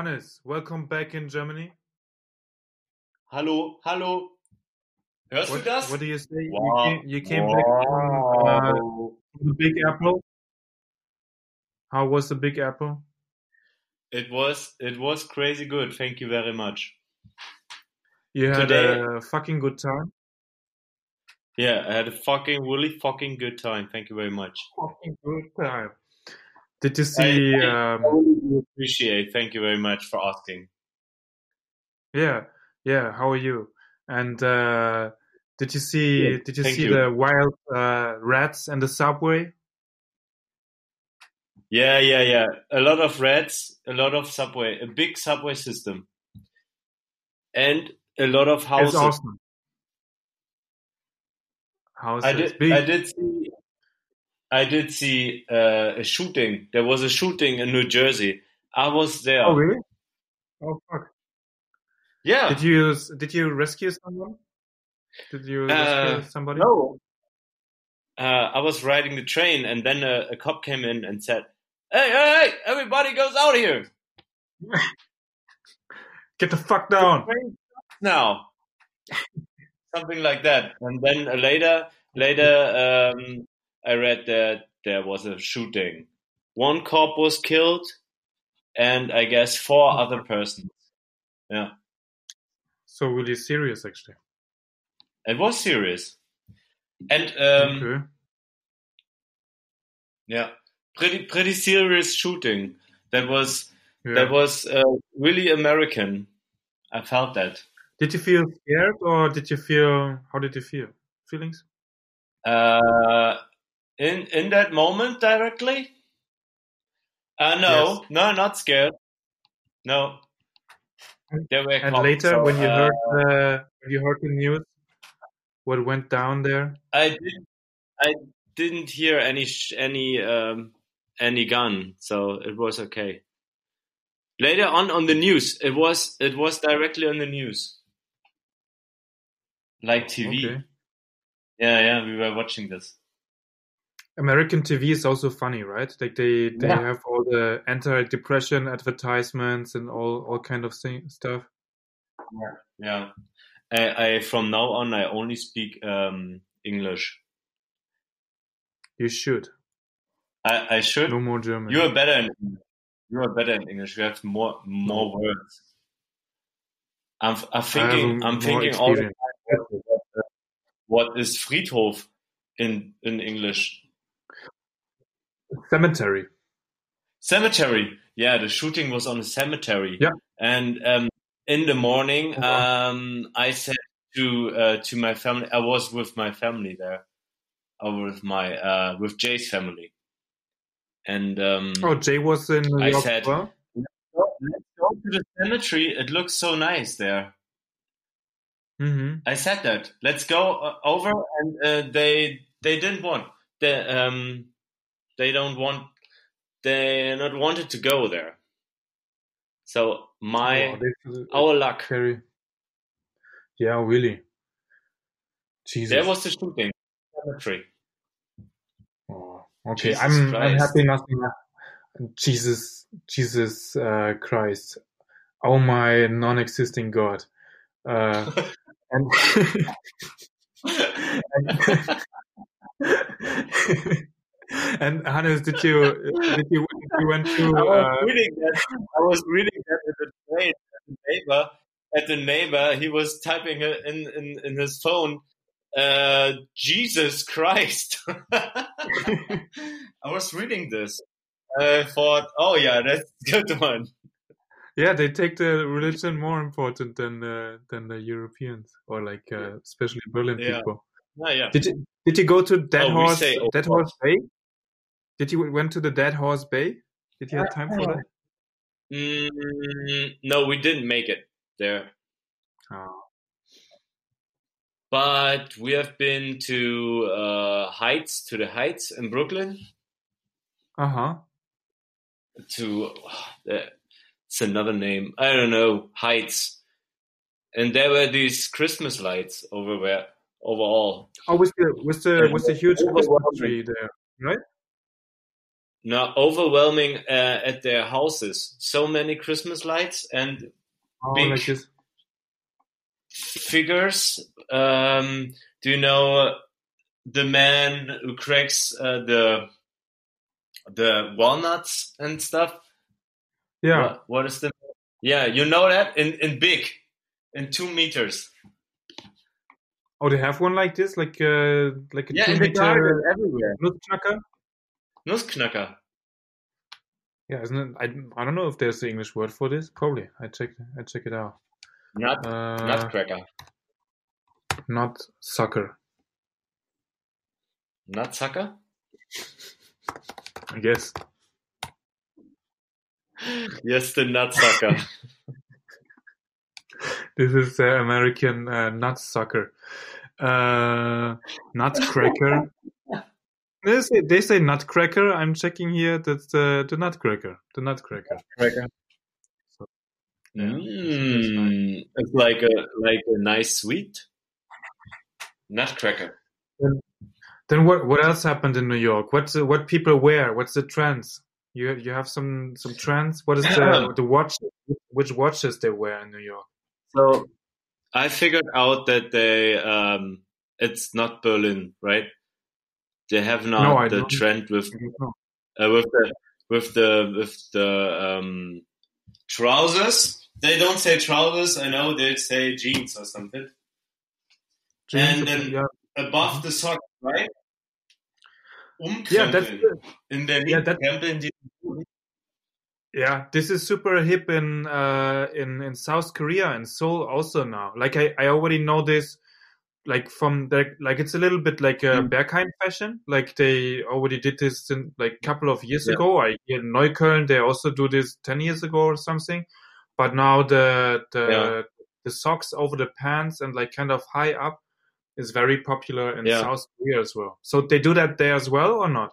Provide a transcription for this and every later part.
Hannes, welcome back in Germany. Hallo, hallo. Hörst What, du das? what do you say? You came, you came back from, uh, the Big Apple. How was the Big Apple? It was it was crazy good. Thank you very much. You had Today- a fucking good time. Yeah, I had a fucking really fucking good time. Thank you very much. Fucking good time. Did you see? I Um, really appreciate. Thank you very much for asking. yeah, yeah. How are you? And uh, did you see? Good, Did you see you. the wild uh, rats in the subway? Yeah, yeah, yeah. A lot of rats, a lot of subway, a big subway system, and a lot of houses. It's awesome. Houses. I did. Big. I did see. I did see uh, a shooting. There was a shooting in New Jersey. I was there. Oh really? Oh fuck. Yeah. Did you did you rescue someone? Did you rescue Uh, somebody? No. Uh, I was riding the train, and then a, a cop came in and said, "Hey, hey, hey! Everybody goes out here Get the fuck down. now." Something like that. And then uh, later, later, um, I read that there was a shooting. One cop was killed, and I guess four other persons. Yeah, So really serious, actually. it was serious. And um, okay. yeah, pretty pretty serious shooting. That was Yeah. that was uh, really American. I felt that. Did you feel scared or did you feel? How did you feel? Feelings? Uh, in in that moment directly. Uh, no, Yes. no, not scared. No, there were And later, so, when you uh, heard uh, you heard the news, what went down there? I didn't, I didn't hear any sh- any um, any gun, so it was okay. Later on on the news, it was it was directly on the news, like TV. Okay. Yeah, yeah, we were watching this. American TV is also funny, right? Like they they Yeah. have all the anti-depression advertisements and all all kind of thing, stuff. Yeah, yeah. I, I from now on I only speak um, English. You should. I, I should. No more German. You are better in you are better in English. You have more more words. I'm I'm thinking I have I'm thinking all the time. What is Friedhof in in English? Cemetery. Cemetery. Yeah, the shooting was on a cemetery. Yeah. And um, in the morning, Oh, wow. um, I said to uh, to my family, I was with my family there, or with my uh, with Jay's family, and um, Oh, Jay was in New I York said- well. let's go to the cemetery. It looks so nice there. hmm I said that. Let's go uh, over, and uh, they they didn't want. The, um they don't want. They not wanted to go there. So my Oh, our luck. very. Yeah, really. Jesus. There was the shooting. Cemetery. Oh, okay, Jesus I'm I'm happy nothing. Jesus, Jesus uh, Christ, oh my non-existing God. Uh, and and Hannes, did you did you you went to I was uh, reading that. I was reading that at the train at the neighbor. At the neighbor, he was typing in in, in his phone. Uh, Jesus Christ! I was reading this. I thought, oh yeah, that's a good one. yeah they take the religion more important than uh, than the Europeans or like uh, especially Berlin Yeah. people. Yeah, yeah. Did you did you go to Dead Oh, Horse say, oh, Dead Horse Bay? Did you went to the Dead Horse Bay? Did you have time for that? Mm, no, we didn't make it there. Oh. But we have been to uh, Heights, to the Heights in Brooklyn. Uh huh. To uh, it's another name. I don't know Heights, and there were these Christmas lights over where overall. Oh, with the with the with the huge Christmas tree there, right? No overwhelming uh, at their houses. So many Christmas lights and Oh, Big- like figures. Um, do you know the man who cracks uh, the the walnuts and stuff? Yeah. What, what is the? Yeah, you know that in in big, in two meters. Oh, they have one like this, like uh, like a Yeah, two meter everywhere. Nussknacker. Yeah, isn't it? I, I don't know if there's the English word for this. Probably. I check I check it out. Nut, Uh, nutcracker. not sucker. Nutsucker? I guess. Yes, the nutsucker. This is the American uh, nutsucker. Uh, nutcracker. they say they say nutcracker. I'm checking here. That's the the nutcracker. The nutcracker. Cracker. Yeah, Mm, it's like a like a nice sweet nutcracker. Then what what else happened in New York? What's the, what people wear? What's the trends? You you have some some trends. What is the the watch? Which watches they wear in New York? So I figured out that they um, it's not Berlin, right? They have not No, the don't. trend with I don't know. uh, with the with the with the um, trousers. They don't say trousers. I know they say jeans or something Jeans, And then- yeah, above the socks, right? yeah, that's Umkrempeln. in der yeah, that- krempeln die yeah. This is super hip in uh in in South Korea and Seoul also now. Like I I already know this. Like from the like it's a little bit like a Mm. Berghain fashion. Like they already did this in like a couple of years Yeah. ago. I in Neukölln they also do this ten years ago or something. But now the the Yeah. the socks over the pants and like kind of high up is very popular in Yeah. South Korea as well. So they do that there as well or not?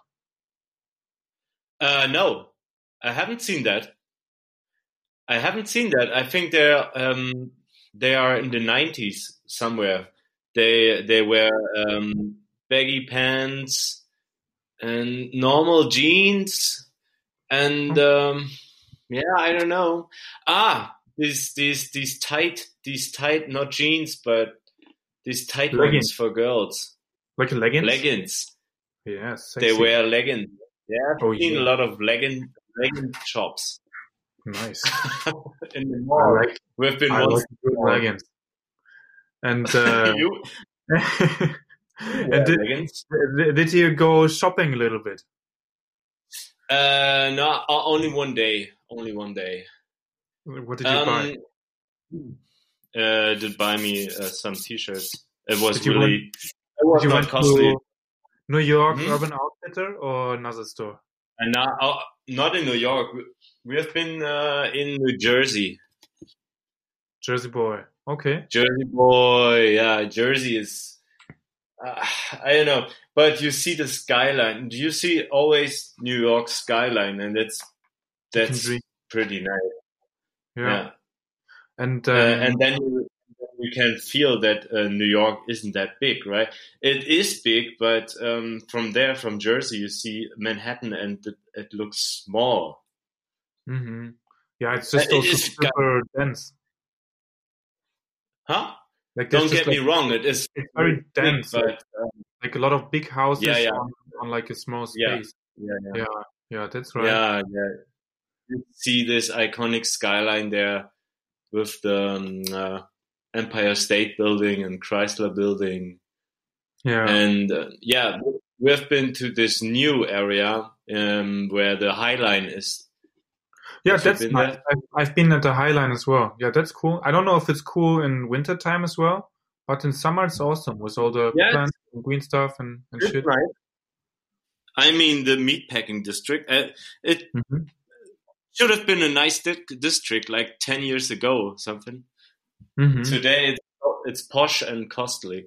Uh, no, I haven't seen that. I haven't seen that. I think they're um, they are in the nineties somewhere. They they wear um, baggy pants and normal jeans and um, yeah, I don't know. Ah, these these these tight these tight not jeans but these tight Leggings. ones for girls Like leggings? leggings. Yes. They wear leggings. Yeah, I've Oh, seen yeah. a lot of legging legging shops Nice. in the mall. like, We've been I like good leggings. And uh, and did, did you go shopping a little bit? Uh, no, o- only one day. Only one day. What did you buy? Um, uh, did buy me uh, some t-shirts. It was Did really. it was you not costly. New York Mhm. Urban Outfitter or another store? And now, uh, not in New York. We- We have been uh, in New Jersey. Jersey Boy. Okay. Jersey boy, yeah, Jersey is. Uh, I don't know, but you see the skyline. Do you see always New York skyline, and that's that's pretty nice. Yeah. Yeah, And Uh, um, and then you, you can feel that uh, New York isn't that big, right? It is big, but um, from there, from Jersey, you see Manhattan, and it, it looks small. Mm-hmm. yeah, it's just Uh, it also super dense. Huh? Like Don't get me wrong. It is It's very dense. but like, uh, like a lot of big houses Yeah, yeah. On, on like a small space. yeah, yeah. Yeah, yeah, that's right. Yeah, yeah. You see this iconic skyline there with the um, uh, Empire State Building and Chrysler Building, Yeah. and uh, yeah, we have been to this new area um, where the High Line is. Yeah, Have that's been nice. I've, I've been at the High Line as well. Yeah, that's cool. I don't know if it's cool in winter time as well, but in summer it's awesome with all the Yeah, plants and green stuff and, and shit. right. I mean, the meatpacking district. Uh, it Mhm. should have been a nice di- district like ten years ago, or something. Mhm. Today, it's, it's posh and costly.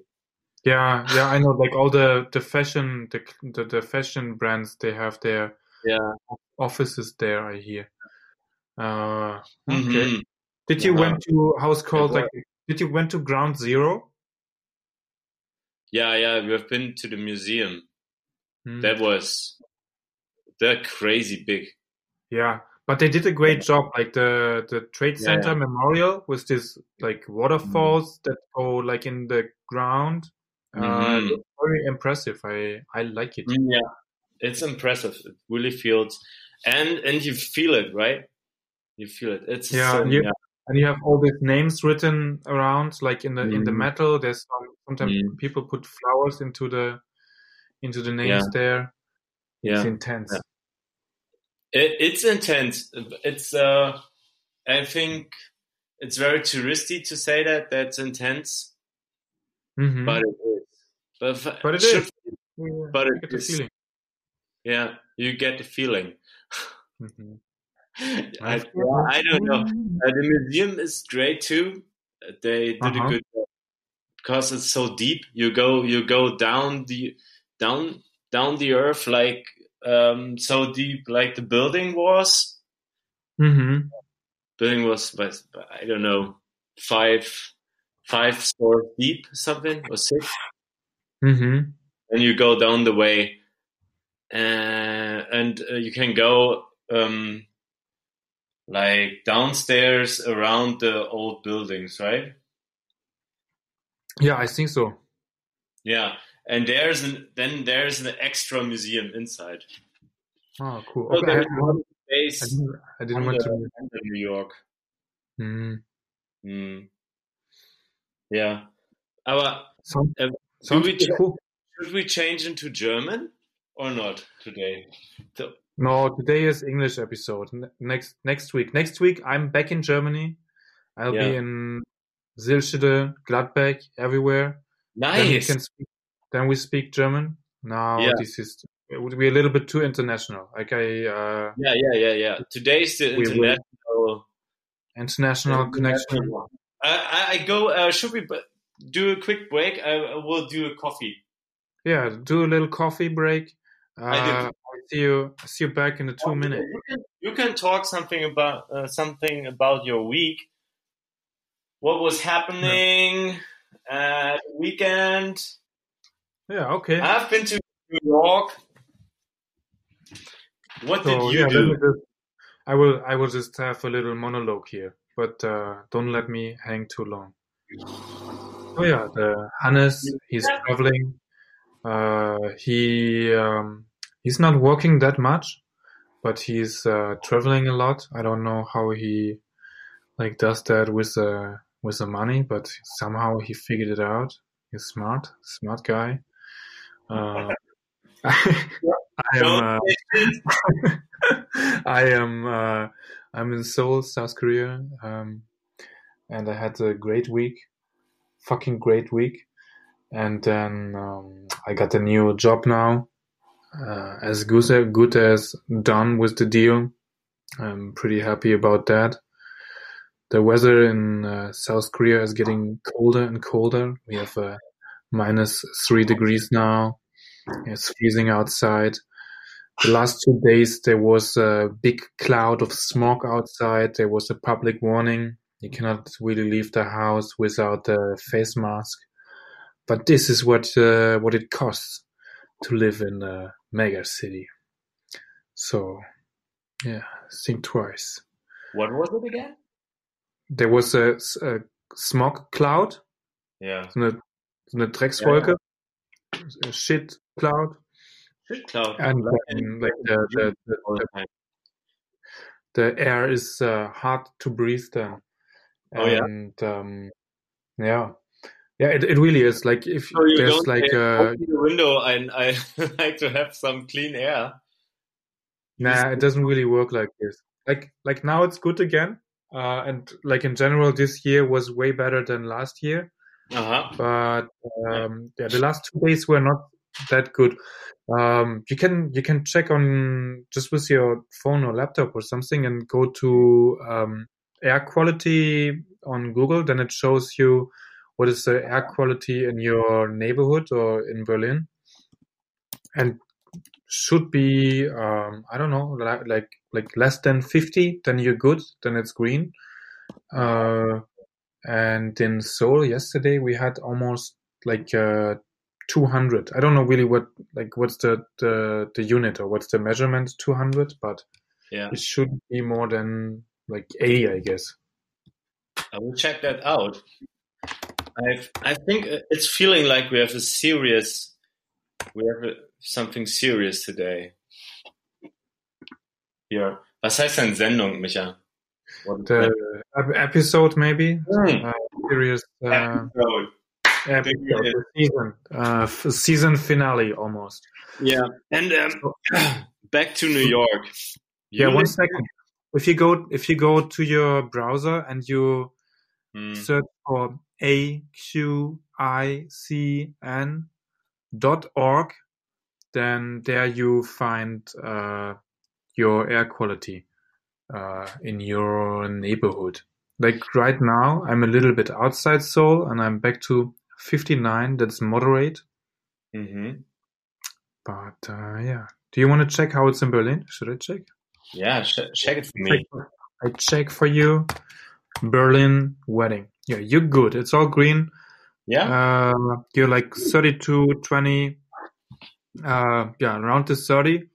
Yeah, yeah, I know. Like all the the fashion, the the, the fashion brands, they have their Yeah. offices there. I hear. Uh, okay. Mhm. Did you Yeah. went to how's called like? Did you went to Ground Zero? Yeah, yeah, we have been to the museum. Hmm. That was they're crazy big. Yeah, but they did a great job. Like the the Trade Yeah. Center Memorial with this like waterfalls that go like in the ground. Uh, Mhm. looked very impressive. I I like it. Yeah, it's impressive. It really feels, and and you feel it, right? You feel it. It's Yeah, so, and you- yeah. And you have all these names written around, like in the in the Mhm. metal. There's some, sometimes Mhm. people put flowers into the into the names there. Yeah, It's yeah. intense. It, it's intense. It's uh, I think it's very touristy to say that that's intense, Mhm. but it is. But, But it should- is. Yeah, but it is. feeling. Yeah, you get the feeling. Mhm. I, I don't know. Uh, the museum is great too. They did Uh-huh. a good job because it's so deep. You go, you go down the down down the earth like um, so deep, like the building was. Mhm. Building was, I don't know, five five stories deep, something or six. Mhm. and you go down the way, uh, and uh, you can go um, like downstairs around the old buildings, right? Yeah, I think so. Yeah, and there's an then there's an extra museum inside. Oh, cool. So Okay, I, I didn't, I didn't want under, to. under New York. Mm. Mm. Yeah, aber Sounds, Uh, sounds we cool. should we change into German or not today? So, No, today is English episode. Next next week. Next week I'm back in Germany. I'll be in Silschede, Gladbeck, everywhere. Then we nice. can speak, then we speak German. Now Yeah. this is it would be a little bit too international. Like I uh Yeah, yeah, yeah, yeah. Today's the will- international. international connection. I, I, go. Uh, should we do a quick break? I, will do a coffee. Yeah, do a little coffee break. Uh, I do. I'll see you see you back in the two minutes. You can, you can talk something about uh, something about your week. What was happening at the weekend? Yeah, okay. I've been to New York. What So did you yeah, do? just, I will I will just have a little monologue here, but uh, don't let me hang too long. Oh yeah, the Hannes he's traveling. Uh, he um, he's not working that much, but he's uh, traveling a lot. I don't know how he like does that with the with the money, but somehow he figured it out. He's smart, smart guy. Uh, I am. Uh, I am uh, I'm in Seoul, South Korea, um, and I had a great week, fucking great week. And then um, I got a new job now, uh, as good, as done with the deal. I'm pretty happy about that. The weather in uh, South Korea is getting colder and colder. We have uh, minus three degrees now. It's freezing outside the last two days there was a big cloud of smoke outside. There was a public warning. You cannot really leave the house without a face mask. But this is what uh, what it costs to live in a mega city. So, yeah, think twice. What was it again? There was a, a smog cloud, Yeah, so eine, so eine Dreckswolke, a shit cloud, shit cloud. and um, like the, the, the, the air is uh, hard to breathe then. Oh, yeah? and um, yeah, yeah, it, it really is. Like if So you there's like uh, open the window and I like to have some clean air. nah, it doesn't really work like this. Like like now it's good again, uh, and like in general, this year was way better than last year. Uh huh. But um, yeah, the last two days were not that good. Um, you can you can check on just with your phone or laptop or something and go to um, air quality on Google. Then it shows you what is the air quality in your neighborhood or in Berlin, and should be um, I don't know like like like less than fifty. Then you're good. Then it's green. Uh, and in Seoul yesterday we had almost like uh, 200. I don't know really what like what's the the, the unit or what's the measurement 200, but Yeah, it should be more than like 80, I guess. I will check that out. I I think it's feeling like we have a serious, we have a, something serious today. Yeah. was heißt denn Sendung, Micha? The that? episode maybe Hmm. uh, series uh, Episode. episode, season uh, season finale almost. Yeah, and um, back to New York. Yeah, You one live- second. If you go if you go to your browser and you Hmm. search for a q i c n dot org, then there you find uh, your air quality uh, in your neighborhood. Like right now, I'm a little bit outside Seoul, and I'm back to 59. That's moderate, Mhm. but uh, yeah. Do you want to check how it's in Berlin? Should I check? Yeah, ch- check it for me. I check for you. Berlin wedding. Yeah, you're good. It's all green. Yeah, Uh, you're like 32, 20, uh, yeah, around the 30.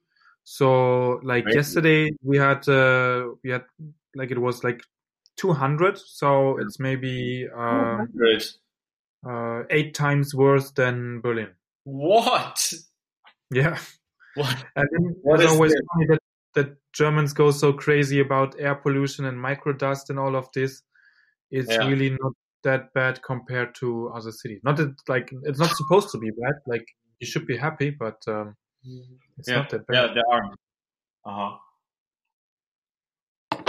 So like Great. yesterday we had, uh, we had like it was like 200. So it's maybe, uh, uh, eight times worse than Berlin. What? Yeah. What? And then What always this? funny that, that Germans go so crazy about air pollution and microdust and all of this. It's Yeah. really not that bad compared to other cities. Not that like it's not supposed to be bad. Like you should be happy, but um, it's Yeah, not that bad. yeah, there are. Uh huh.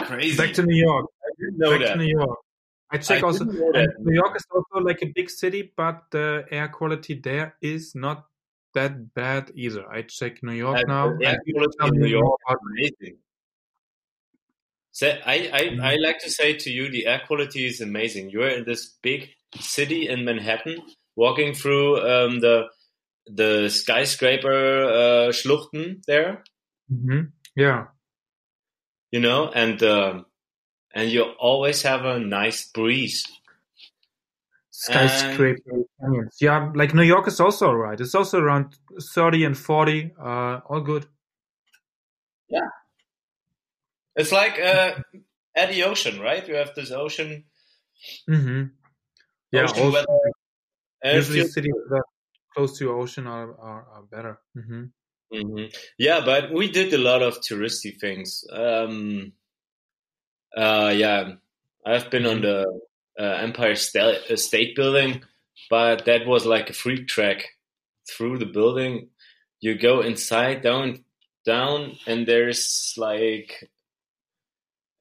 Crazy. Back to New York. I didn't know Back that. to New York. I check I also. didn't know and that. New York is also like a big city, but the air quality there is not that bad either. I check New York now. air quality in New York amazing. So I, I, Mhm. I like to say to you, the air quality is amazing. You're in this big city in Manhattan, walking through um, the the skyscraper uh, Schluchten there, Mhm. Yeah. you know, and um, and you always have a nice breeze. skyscraper canyons. Yeah, like New York is also right. It's also around 30 and 40. Uh, all good. It's like uh, at the ocean, right? You have this ocean. hmm Yeah, Ocean also, weather. usually feels cities that are close to ocean are, are, are better. hmm hmm Yeah, but we did a lot of touristy things. Um, uh, yeah, I've been on the uh, Empire State, uh, State Building, but that was like a freak track through the building. You go inside, down, down, and there's like,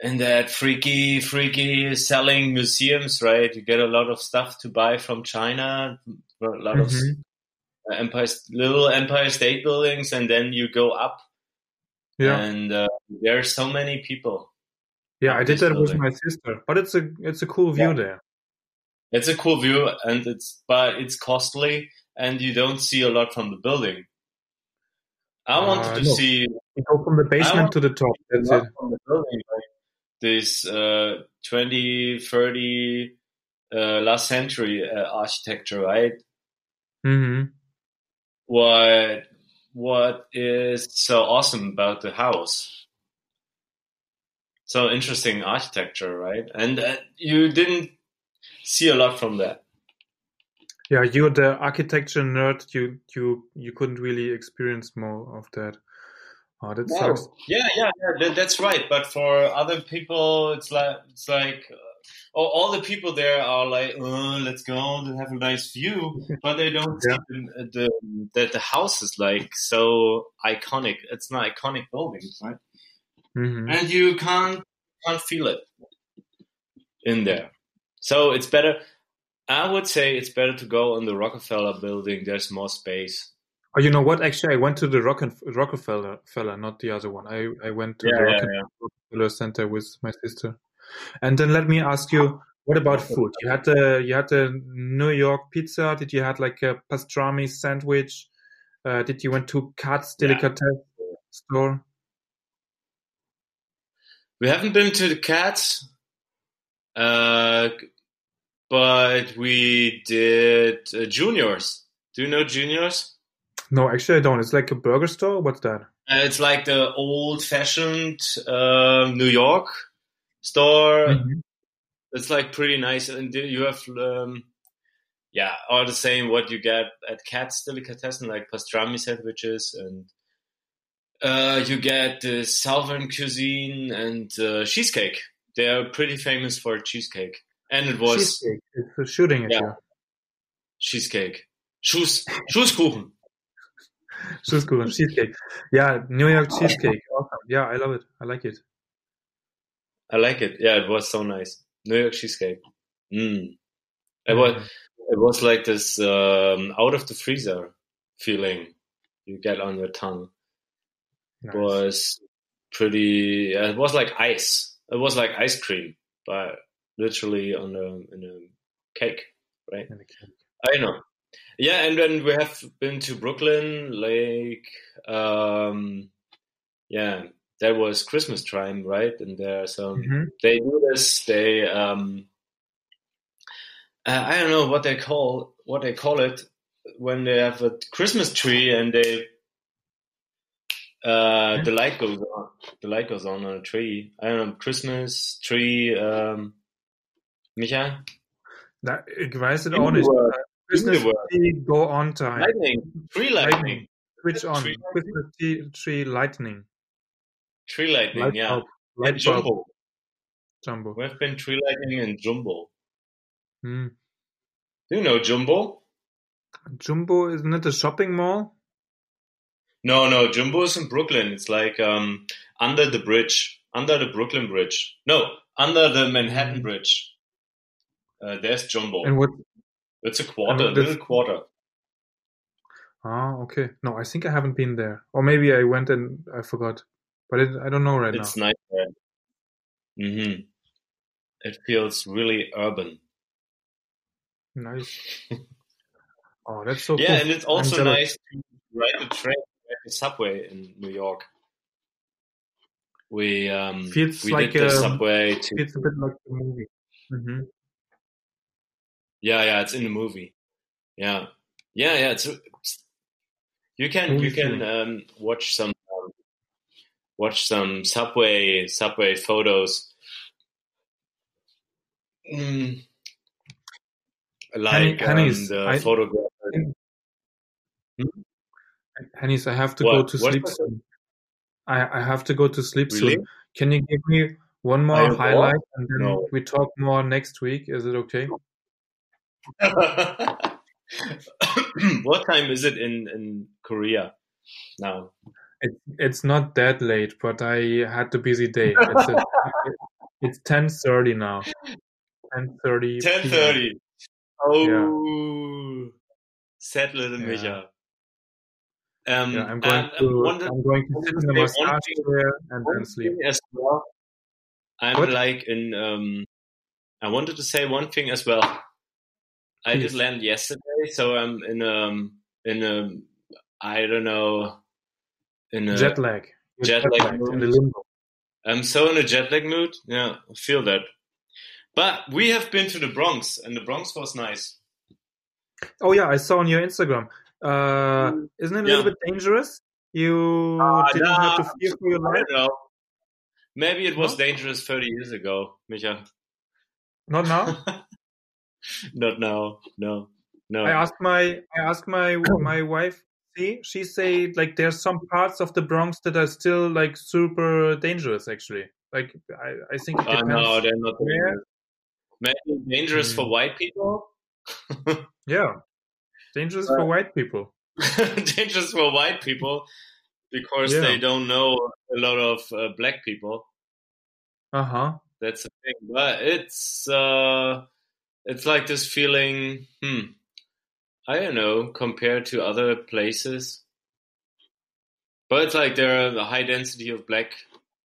and that freaky, freaky selling museums, right? You get a lot of stuff to buy from China, a lot of Mhm. uh, Empire, little Empire State buildings, and then you go up, Yeah, and uh, there are so many people. yeah. I did that with my sister, but it's a it's a cool view Yeah. there. It's a cool view, and it's but it's costly, and you don't see a lot from the building. I wanted Uh, to no. see You go from the basement to the top. That's it. from the building, like this uh, 20, 30 uh, last century uh, architecture, right? hmm What what is so awesome about the house? So interesting architecture, right? And uh, you didn't see a lot from that. Yeah, you're the architecture nerd. You you you couldn't really experience more of that. Oh, that sucks. Yeah, yeah, yeah that, that's right. But for other people, it's like it's like uh, all, all the people there are like, oh, let's go and have a nice view, but they don't Yeah. see the, the that the house is like so iconic. It's not iconic buildings, right? hmm and you can't can't feel it in there. So it's better. I would say it's better to go in the Rockefeller building. There's more space. Oh, you know what? Actually, I went to the Rock Rockefeller, fella, not the other one. I, I went to Yeah, the yeah, Rockefeller Rockefeller Center with my sister. And then let me ask you, what about food? You had the you had the New York pizza. Did you had like a pastrami sandwich? Uh, did you went to Katz Yeah. Delicatessen store? We haven't been to the Katz, uh, but we did uh, Juniors. Do you know Juniors? No, actually, I don't. It's like a burger store. What's that? Uh, it's like the old-fashioned uh, New York store. Mhm. It's like pretty nice, and you have um, yeah, all the same what you get at Katz Delicatessen, like pastrami sandwiches, and uh, you get the southern cuisine and uh, cheesecake. They are pretty famous for cheesecake, and it was Cheesecake. It's shooting at Yeah. cheesecake. Schuss, Schusskuchen. Schusskuchen, cheesecake. Yeah, New York cheesecake. Awesome. Yeah, I love it. I like it. I like it. Yeah, it was so nice. New York cheesecake. Mm. It was it was like this um, out of the freezer feeling you get on your tongue. Nice. was pretty. Uh, it was like ice. It was like ice cream, but literally on a in a cake, right? Cake. I know. Yeah, and then we have been to Brooklyn, like, um, yeah, that was Christmas time, right? And there are some. Mhm. They do this. They, um, uh, I don't know what they call what they call it when they have a Christmas tree and they. Uh, the light goes on. The light goes on on a tree. I don't know. Christmas tree. Um, Micha, Na, ich weiß es auch nicht. Christmas In the world. tree go on time. lightning, tree lightning. Switch on. Tree Christmas tree, tree lightning. Tree lightning, Light yeah. bulb. And Light bulb. Jumbo. Jumbo. We've been tree lightning and Jumbo. Hmm. Do you know Jumbo? Jumbo isn't it a shopping mall? No, no, Jumbo is in Brooklyn. It's like um, under the bridge, under the Brooklyn Bridge. No, under the Manhattan Bridge. Uh, there's Jumbo. And what? It's a quarter, this- little quarter. Ah, okay. No, I think I haven't been there. Or maybe I went and I forgot. But it, I don't know right It's now. nice Mm-hmm. It feels really urban. Nice. Oh, that's so yeah, cool. and it's also nice to ride the train, ride the subway in New York. We um, Feels we like, did the um, subway to It's a bit like the movie. hmm Yeah, yeah, it's in the movie. Yeah, yeah, yeah. It's, it's- you can you can um, watch some um, watch some subway subway photos. Mm. Like um, the I- photographer. Hannes, I have to go What? to What? sleep soon. I, I have to go to sleep Really? soon. Can you give me one more highlight and then No. we talk more next week? Is it okay? what time is it in in Korea now? It, it's not that late, but I had a busy day. It's, a, it's 10.30 now. 10.30 Ten PM. thirty. Oh, sad little Yeah. Micha. Um, Yeah, I'm going to wanted- I'm going to sit in the massage chair and then sleep. as well. I'm What? like in. Um, I wanted to say one thing as well. I just landed yesterday, so I'm in um in a I don't know in a Jet lag. You're jet lag jet-lagged in the limbo. I'm so in a jet lag mood. Yeah, I feel that. But we have been to the Bronx, and the Bronx was nice. Oh yeah, I saw on your Instagram. Uh, isn't it a little bit dangerous? You Ah, didn't have to nah. fear for your I life. don't know. Maybe it was dangerous 30 years ago, Micha. Not now. Not now. No. No. I asked my I asked my my wife. See, she said like there's some parts of the Bronx that are still like super dangerous. Actually, like I, I think it Oh, no, they're not where. dangerous. Maybe dangerous Mm. for white people. Yeah, dangerous for white people. dangerous for white people because Yeah. they don't know a lot of uh, black people. Uh huh. That's the thing. But it's uh, it's like this feeling. Hmm. I don't know compared to other places, but it's like there are a high density of black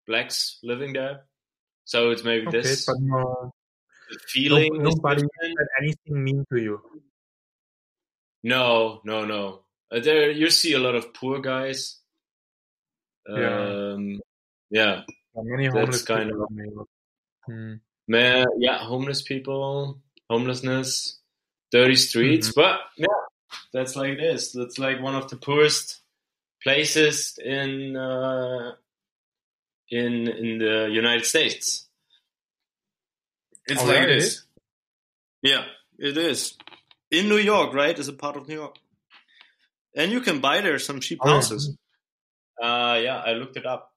blacks living there, so it's maybe Okay, this but no, the feeling. no- nobody said anything mean to you. No, no, no. Uh, there you see a lot of poor guys. Yeah. Um, yeah. Are many That's kind people of- in Hmm. Man, yeah, homeless people, homelessness, dirty streets. Mm-hmm. But yeah, That's like it is. That's like one of the poorest places in uh, in in the United States. It's Oh, like it is. is? Yeah, it is. In New York, right? Is a part of New York. And you can buy there some cheap Oh, yeah. houses. Uh, yeah, I looked it up.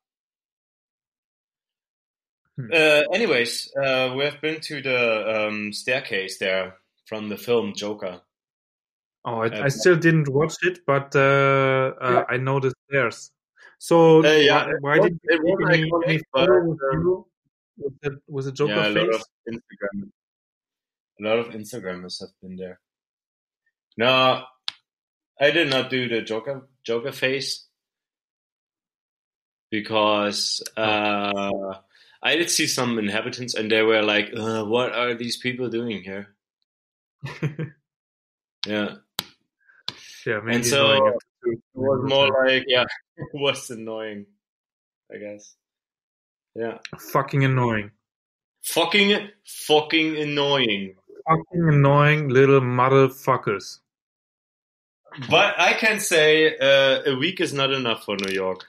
Hmm. Uh, anyways, uh, we have been to the um, staircase there from the film Joker. Oh, I, Uh, I still didn't watch it, but uh, uh, I know the stairs. So Uh, yeah, why, why it did you it was any, but, with um, you with the, with the Joker yeah, a lot face? of Instagram. A lot of Instagrammers have been there. No, I did not do the Joker Joker face because uh, I did see some inhabitants and they were like, uh, "What are these people doing here?" Yeah, yeah, maybe and so it was more like, yeah, it was annoying, I guess. Yeah, fucking annoying. fucking, fucking annoying. Fucking annoying little motherfuckers. But I can say uh, a week is not enough for New York.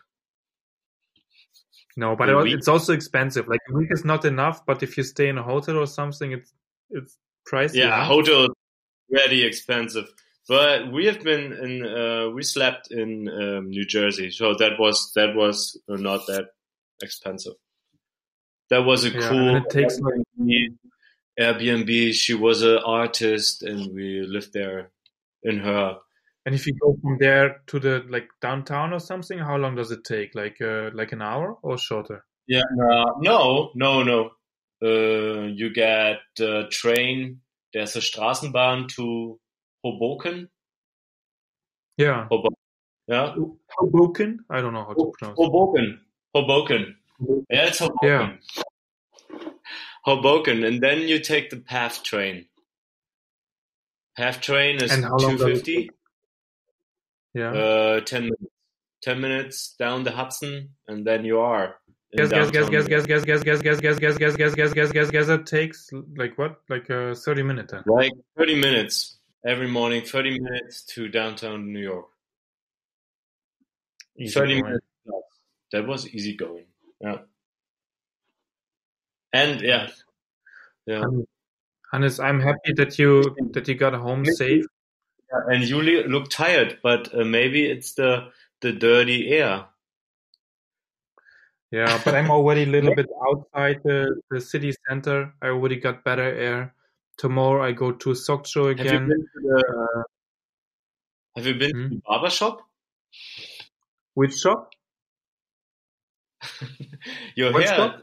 No, but it, it's also expensive. Like a week is not enough, but if you stay in a hotel or something, it's it's pricey. Yeah, huh? hotel very expensive. But we have been in. Uh, we slept in um, New Jersey, so that was that was not that expensive. That was a Yeah, cool it takes Airbnb. Airbnb. She was an artist, and we lived there in her. And if you go from there to the like downtown or something, how long does it take? Like uh, like an hour or shorter? Yeah, uh, no, no, no. Uh, you get a train. There's a Straßenbahn to Hoboken. Yeah, Hoboken. Yeah, Hoboken. I don't know how to pronounce. it. Hoboken. Hoboken. Yeah, it's Hoboken. Yeah. Hoboken, and then you take the PATH train. PATH train is And how long two fifty. Yeah. Uh, ten minutes. Ten minutes down the Hudson, and then you are. Guess guess guess guess guess guess guess guess guess guess guess guess guess guess guess guess it takes like what like uh, thirty minutes. Then. Like thirty minutes every morning. Thirty minutes to downtown New York. Easy Thirty going. minutes. That was easy going. Yeah. And yeah, yeah. Hannes, I'm happy that you that you got home safe. And you look tired, but uh, maybe it's the the dirty air. Yeah, but I'm already a little bit outside the, the city center. I already got better air. Tomorrow I go to Sokcho Have you again. been to the Have you been Hmm? to the barber shop? Which shop? Your hair, shop?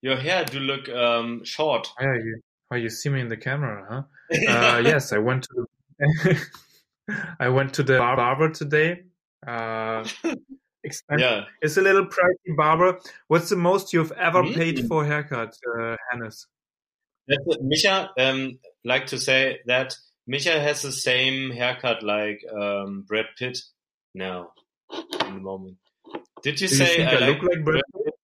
your hair do look um, short. Oh, yeah, you, oh, you see me in the camera, huh? Uh, yes, I went to I went to the barber today. Uh, yeah. It's a little pricey barber. What's the most you've ever Mm. paid for a haircut, uh, Hannes? That's. Micha um, like to say that Micha has the same haircut like um, Brad Pitt now in the moment. Did you Do you say think I, I, look like Brad? Pitt?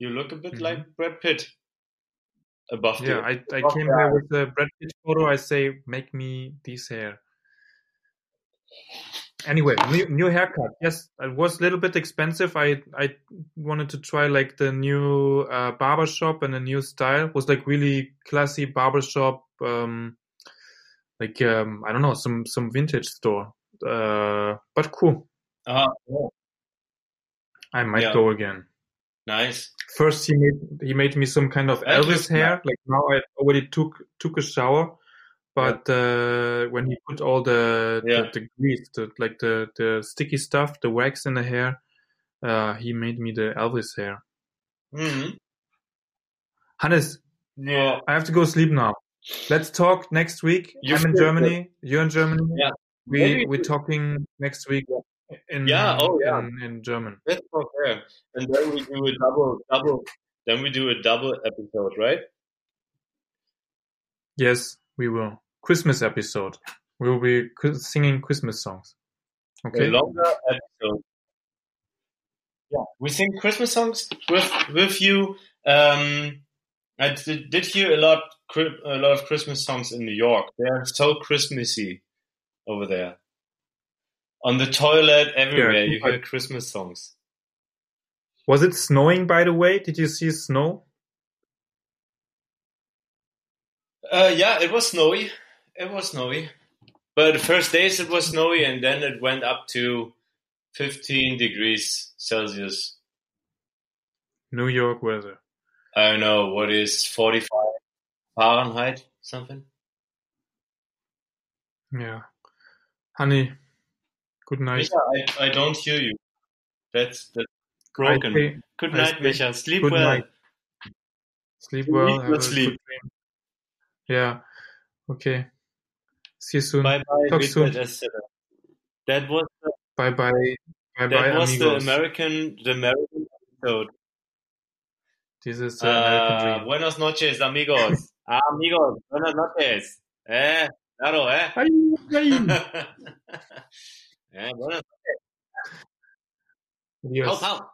You look a bit Mhm. like Brad Pitt. Above Yeah, the I, I above came here with a Brad Pitt photo. I say, make me this hair. Anyway, new, new haircut. Yes, it was a little bit expensive. I I wanted to try like the new uh, barber shop and a new style. It was like really classy barber shop. Um, like um, I don't know, some some vintage store. Uh, but cool. Ah, yeah. I might Yeah. go again. Nice. First, he made he made me some kind of Elvis hair. Like now, I already took took a shower, but uh, when he put all the Yeah. the, the grease, the, like the the sticky stuff, the wax in the hair, uh, he made me the Elvis hair. hmm Hannes, Yeah. I have to go sleep now. Let's talk next week. You I'm in Germany. You're in Germany. Yeah. We we're talking next week in Yeah, oh, yeah. in, in German. Talk there, and then we do a double, double. Then we do a double episode, right? Yes, we will. Christmas episode. We will be singing Christmas songs. Okay. A longer episode. Yeah, we sing Christmas songs with with you. Um, I did, did hear a lot, a lot of Christmas songs in New York. They are so Christmassy over there. On the toilet, everywhere, Yeah, you hear Christmas songs. Was it snowing, by the way? Did you see snow? Uh, yeah, it was snowy. It was snowy. But the first days it was snowy, and then it went up to 15 degrees Celsius. New York weather. I don't know what is 45 Fahrenheit, something. Yeah. Honey, good night. Micha, I, I don't hear you. That's that's broken. Say- good night, Micha. Sleep good well. night. Sleep well. have sleep. good. Yeah. Okay. See you soon. Bye bye. Talk soon. That was the, Bye bye. Bye that bye, was the. American the American episode. this is the American Uh, dream. buenas noches, amigos. ah, amigos, buenas noches. Eh, claro, eh. Ay, ay. eh Adios. noches. Pau, pau.